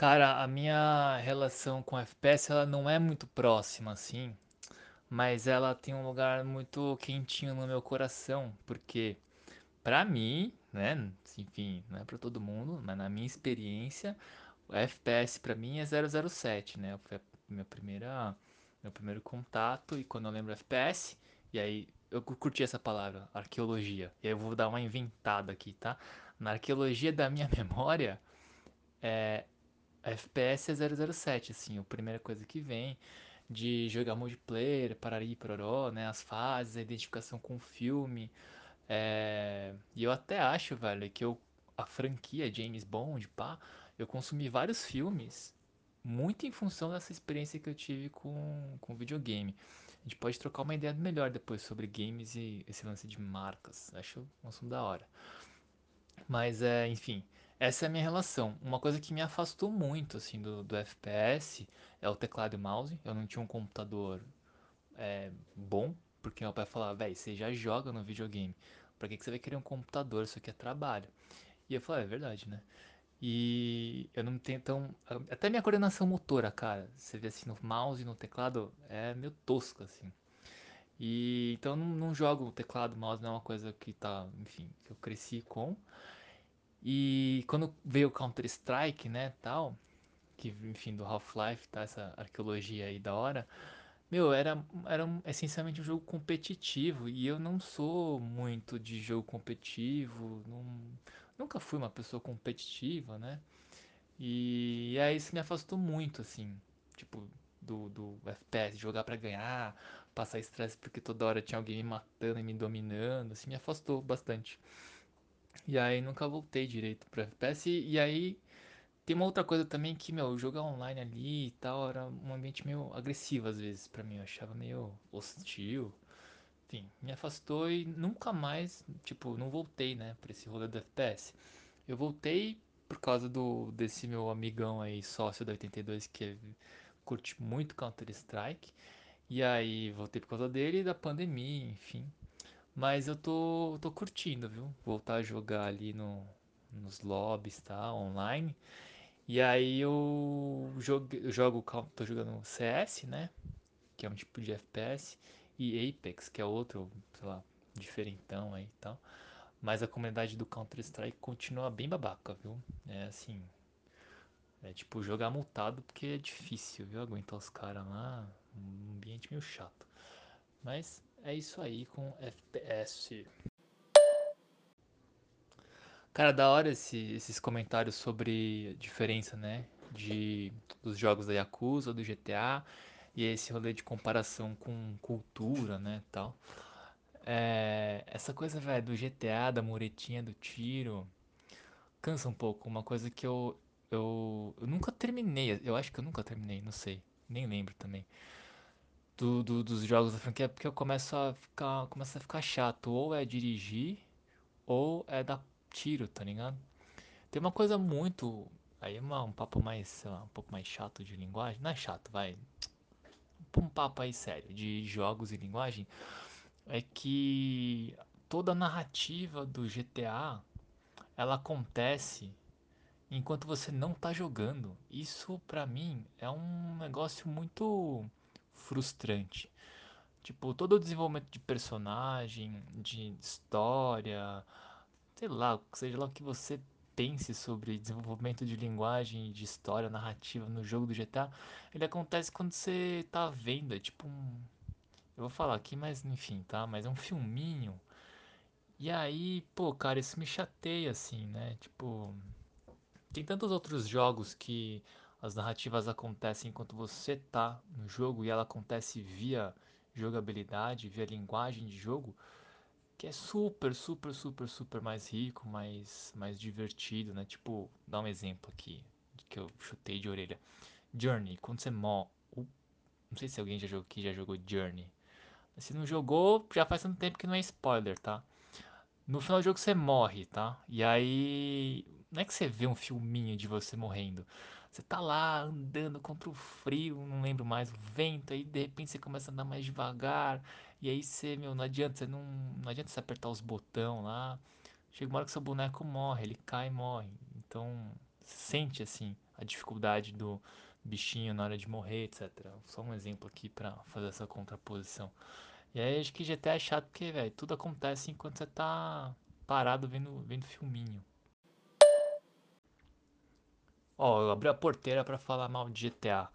Cara, a minha relação com FPS ela não é muito próxima assim, mas ela tem um lugar muito quentinho no meu coração, porque pra mim, né, enfim, não é pra todo mundo, mas na minha experiência, o FPS pra mim é 007, né? Foi a minha primeira meu primeiro contato e quando eu lembro FPS, e aí eu curti essa palavra, arqueologia. E aí eu vou dar uma inventada aqui, tá? Na arqueologia da minha memória, FPS é 007, assim, a primeira coisa que vem de jogar multiplayer, parari, pororó, né, as fases, a identificação com o filme. É... E eu até acho, velho, que eu, a franquia James Bond, pá, eu consumi vários filmes muito em função dessa experiência que eu tive com, com videogame. A gente pode trocar uma ideia melhor depois sobre games e esse lance de marcas. Acho um assunto da hora. Mas é, enfim, essa é a minha relação. Uma coisa que me afastou muito assim do, do FPS é o teclado e mouse. Eu não tinha um computador é, bom, porque meu pai falava, véi, você já joga no videogame. Pra que, que você vai querer um computador? Isso aqui é trabalho. E eu falei, é verdade, né? E eu não tenho tão. Até minha coordenação motora, cara. Você vê assim no mouse e no teclado, é meio tosco, assim. E então não, não jogo teclado, mouse, não é uma coisa que tá, enfim, que eu cresci com. E quando veio o Counter-Strike, né, tal, que enfim, do Half-Life, tá, essa arqueologia aí da hora, meu, era, era um- essencialmente um jogo competitivo e eu não sou muito de jogo competitivo, não, nunca fui uma pessoa competitiva, né? E, aí isso me afastou muito, assim, tipo, do, do FPS, jogar pra ganhar, passar estresse porque toda hora tinha alguém me matando e me dominando, assim, me afastou bastante. E aí nunca voltei direito pro FPS. E, e aí tem uma outra coisa também que, meu, jogar online ali e tal era um ambiente meio agressivo às vezes pra mim. Eu achava meio hostil. Enfim, me afastou e nunca mais, tipo, não voltei, né, pra esse rolê do FPS. Eu voltei por causa do desse meu amigão aí, sócio da 82, que curte muito Counter-Strike. E aí voltei por causa dele e da pandemia, enfim. Mas eu tô, tô curtindo, viu? Voltar a jogar ali no, nos lobbies, tá? Online. E aí eu jogo, jogo, tô jogando CS, né? Que é um tipo de FPS. E Apex, que é outro, sei lá, diferentão aí e tal. Mas a comunidade do Counter-Strike continua bem babaca, viu? É assim, é tipo jogar multado porque é difícil, viu? Aguentar os caras lá. Um ambiente meio chato. Mas é isso aí com FPS. Cara, da hora esse- esses comentários sobre diferença, né? De, dos jogos da Yakuza, do GTA e esse rolê de comparação com cultura, né? Tal. É, essa coisa, velho, do GTA, da muretinha, do tiro, cansa um pouco. Uma coisa que eu, eu, eu nunca terminei. Eu acho que eu nunca terminei, não sei. Nem lembro também. Do, do- dos jogos da franquia, porque eu começo a ficar, começa a ficar chato. Ou é dirigir, ou é dar tiro, tá ligado? Tem uma coisa muito. Aí é uma- um papo mais, lá, um pouco mais chato de linguagem. Não é chato, vai. Um papo aí sério de jogos e linguagem. É que toda a narrativa do GTA ela acontece enquanto você não tá jogando. Isso pra mim é um negócio muito frustrante. Tipo, todo o desenvolvimento de personagem, de história, sei lá, seja lá o que você pense sobre desenvolvimento de linguagem, de história, narrativa no jogo do GTA, ele acontece quando você tá vendo, é tipo um, eu vou falar aqui, mas enfim, tá? Mas é um filminho. E aí, pô, cara, isso me chateia assim, né? Tipo, tem tantos outros jogos que as narrativas acontecem enquanto você tá no jogo e ela acontece via jogabilidade, via linguagem de jogo, que é super, super, super, super mais rico, mais, mais divertido, né? Tipo, dá um exemplo aqui que eu chutei de orelha. Journey, quando você morre, não sei se alguém já jogou aqui já jogou Journey. Se não jogou, já faz tanto tempo que não é spoiler, tá? No final do jogo você morre, tá? E aí, não é que você vê um filminho de você morrendo. Você tá lá andando contra o frio, não lembro mais, o vento, aí de repente você começa a andar mais devagar. E aí você, meu, não adianta, você não, não adianta você apertar os botão lá. Chega uma hora que seu boneco morre, ele cai e morre. Então, sente assim a dificuldade do bichinho na hora de morrer, etc. Só um exemplo aqui para fazer essa contraposição. E aí acho que GTA é chato porque, velho, tudo acontece enquanto você tá parado vendo, vendo filminho. Ó, eu abri a porteira para falar mal de GTA.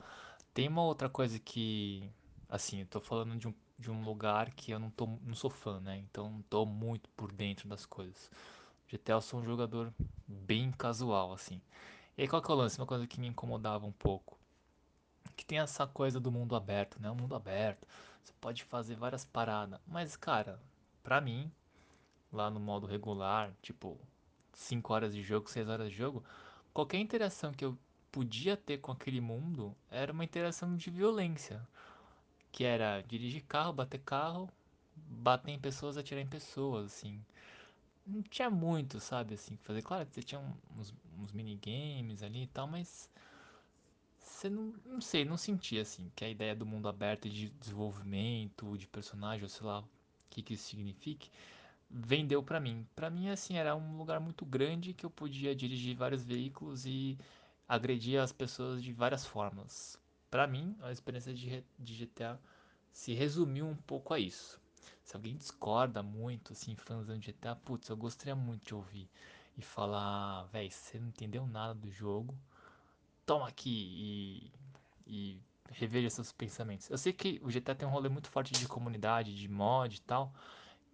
Tem uma outra coisa que, assim, eu tô falando de um, de um lugar que eu não, tô, não sou fã, né? Então não tô muito por dentro das coisas. GTA eu sou um jogador bem casual, assim. E aí qual que é o lance? Uma coisa que me incomodava um pouco. Que tem essa coisa do mundo aberto, né? O mundo aberto. Você pode fazer várias paradas. Mas, cara, pra mim, lá no modo regular, tipo, 5 horas de jogo, 6 horas de jogo, qualquer interação que eu podia ter com aquele mundo era uma interação de violência. Que era dirigir carro, bater carro, bater em pessoas, atirar em pessoas, assim. Não tinha muito, sabe, assim, fazer. Claro que você tinha uns, uns minigames ali e tal, mas você não, não sei, não sentia assim que a ideia do mundo aberto de desenvolvimento de personagem, ou sei lá o que, que isso signifique, vendeu pra mim. Pra mim, assim, era um lugar muito grande que eu podia dirigir vários veículos e agredir as pessoas de várias formas. Pra mim, a experiência de, de GTA se resumiu um pouco a isso. Se alguém discorda muito, assim, fãs de GTA, putz, eu gostaria muito de ouvir e falar, véi, você não entendeu nada do jogo, toma aqui e, e reveja seus pensamentos. Eu sei que o GTA tem um rolê muito forte de comunidade, de mod e tal,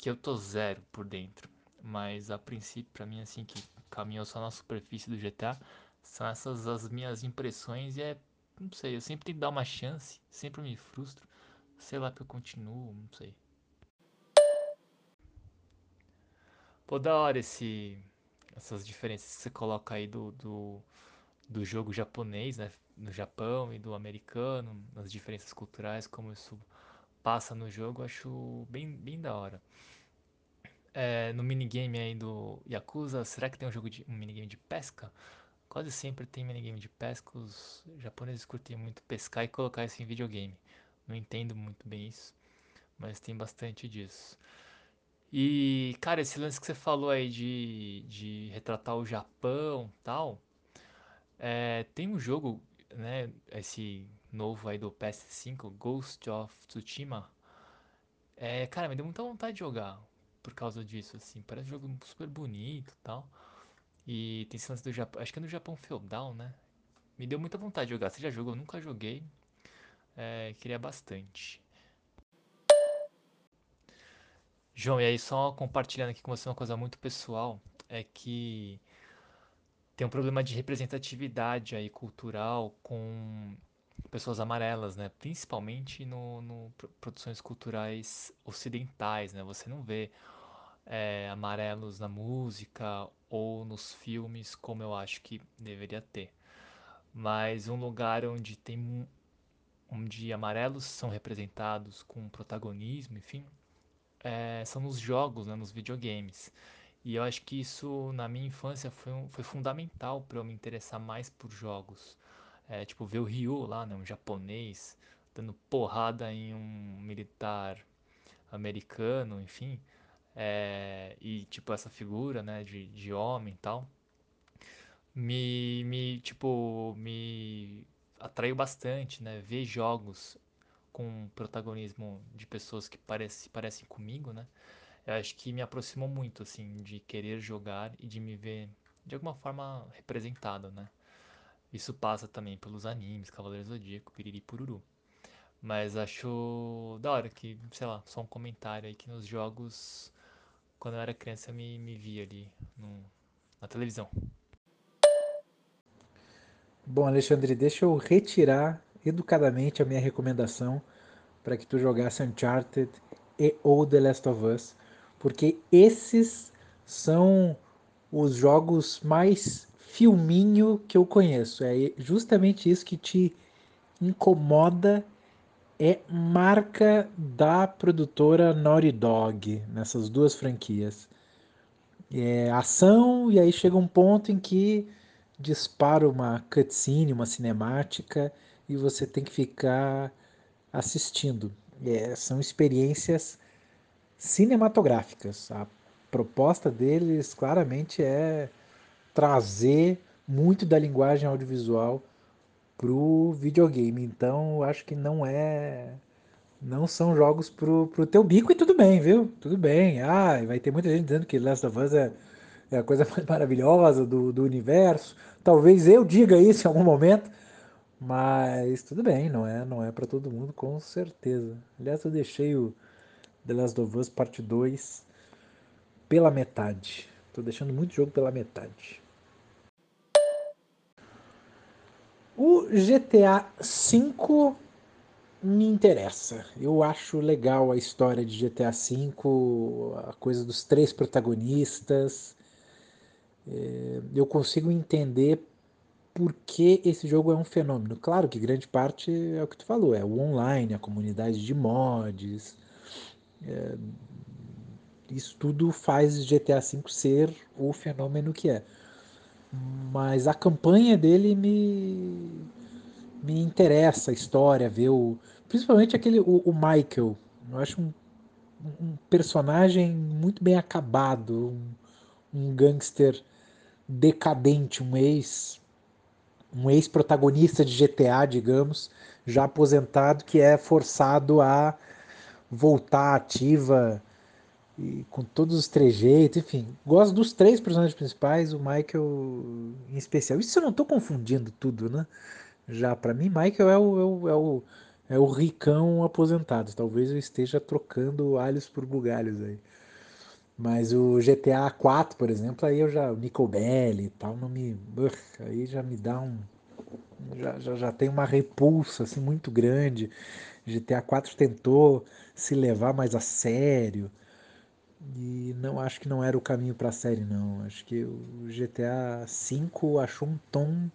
que eu tô zero por dentro. Mas a princípio, pra mim, assim, que caminhou só na superfície do GTA, são essas as minhas impressões e é. Não sei, eu sempre tenho que dar uma chance, sempre me frustro. Sei lá que eu continuo, não sei. Pô, da hora esse, essas diferenças que você coloca aí do, do, do jogo japonês, né? No Japão e do americano, as diferenças culturais, como isso passa no jogo, acho bem, bem da hora. É, no minigame aí do Yakuza, será que tem um jogo de um minigame de pesca? Quase sempre tem minigame de pesca, os japoneses curtem muito pescar e colocar isso em videogame. Não entendo muito bem isso, mas tem bastante disso. E, cara, esse lance que você falou aí de, de retratar o Japão tal, é, tem um jogo, né, esse novo aí do PS5, Ghost of Tsushima. É, cara, me deu muita vontade de jogar por causa disso, assim. Parece um jogo super bonito e tal. E tem esse do Japão, acho que é no Japão feudal, né? Me deu muita vontade de jogar. Você já jogou? Eu nunca joguei. É, queria bastante. João, e aí só compartilhando aqui com você uma coisa muito pessoal, é que tem um problema de representatividade aí cultural com pessoas amarelas, né? Principalmente no, no produções culturais ocidentais, né? Você não vê é, amarelos na música ou nos filmes como eu acho que deveria ter. Mas um lugar onde tem onde amarelos são representados com protagonismo, enfim, é, são nos jogos, né, nos videogames. E eu acho que isso na minha infância foi, um, foi fundamental para eu me interessar mais por jogos. É, tipo, ver o Ryu lá, né, um japonês, dando porrada em um militar americano, enfim. É, e tipo, essa figura né, de, de homem e tal. Me, me, tipo, me atraiu bastante, né? Ver jogos com protagonismo de pessoas que parece, parecem comigo, né? Eu acho que me aproximou muito, assim, de querer jogar e de me ver de alguma forma representado, né? Isso passa também pelos animes, Cavaleiro Zodíaco, Piriri Pururu. Mas acho da hora que, sei lá, só um comentário aí que nos jogos, quando eu era criança, eu me, me via ali no, na televisão. Bom, Alexandre, deixa eu retirar educadamente a minha recomendação para que tu jogasse Uncharted e ou The Last of Us, porque esses são os jogos mais filminho que eu conheço. É justamente isso que te incomoda é marca da produtora Naughty Dog nessas duas franquias. É ação e aí chega um ponto em que dispara uma cutscene, uma cinemática e você tem que ficar assistindo. É, são experiências cinematográficas. A proposta deles claramente é trazer muito da linguagem audiovisual pro videogame. Então, acho que não é não são jogos pro, pro teu bico e tudo bem, viu? Tudo bem. Ah, vai ter muita gente dizendo que Last of Us é, é a coisa mais maravilhosa do, do universo. Talvez eu diga isso em algum momento, mas tudo bem, não é, não é para todo mundo, com certeza. Aliás, eu deixei o The Last of Us Parte 2 pela metade. Tô deixando muito jogo pela metade. O GTA V me interessa. Eu acho legal a história de GTA V, a coisa dos três protagonistas. É, eu consigo entender por que esse jogo é um fenômeno. Claro que grande parte é o que tu falou, é o online, a comunidade de mods. É, isso tudo faz GTA V ser o fenômeno que é. Mas a campanha dele me, me interessa, a história, ver o. Principalmente aquele. O, o Michael. Eu acho um, um personagem muito bem acabado. Um, um gangster decadente, um ex. Um ex-protagonista de GTA, digamos, já aposentado, que é forçado a voltar ativa e com todos os trejeitos, enfim. Gosto dos três personagens principais, o Michael em especial. Isso eu não estou confundindo tudo, né? Já para mim, Michael é o, é o, é o, é o ricão aposentado. Talvez eu esteja trocando alhos por bugalhos aí. Mas o GTA 4, por exemplo, aí eu já. O Nico Belli e tal, não me. Aí já me dá um. Já, já, já tem uma repulsa assim, muito grande. GTA 4 tentou se levar mais a sério e não acho que não era o caminho para a série, não. Acho que o GTA V achou um tom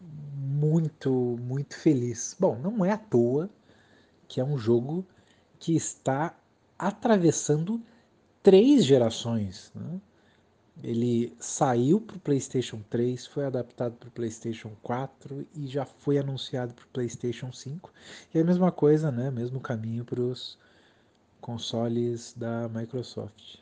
muito, muito feliz. Bom, não é à toa que é um jogo que está atravessando três gerações. Né? Ele saiu para o PlayStation 3, foi adaptado para o PlayStation 4 e já foi anunciado para o PlayStation 5. E é a mesma coisa, né? Mesmo caminho para os consoles da Microsoft.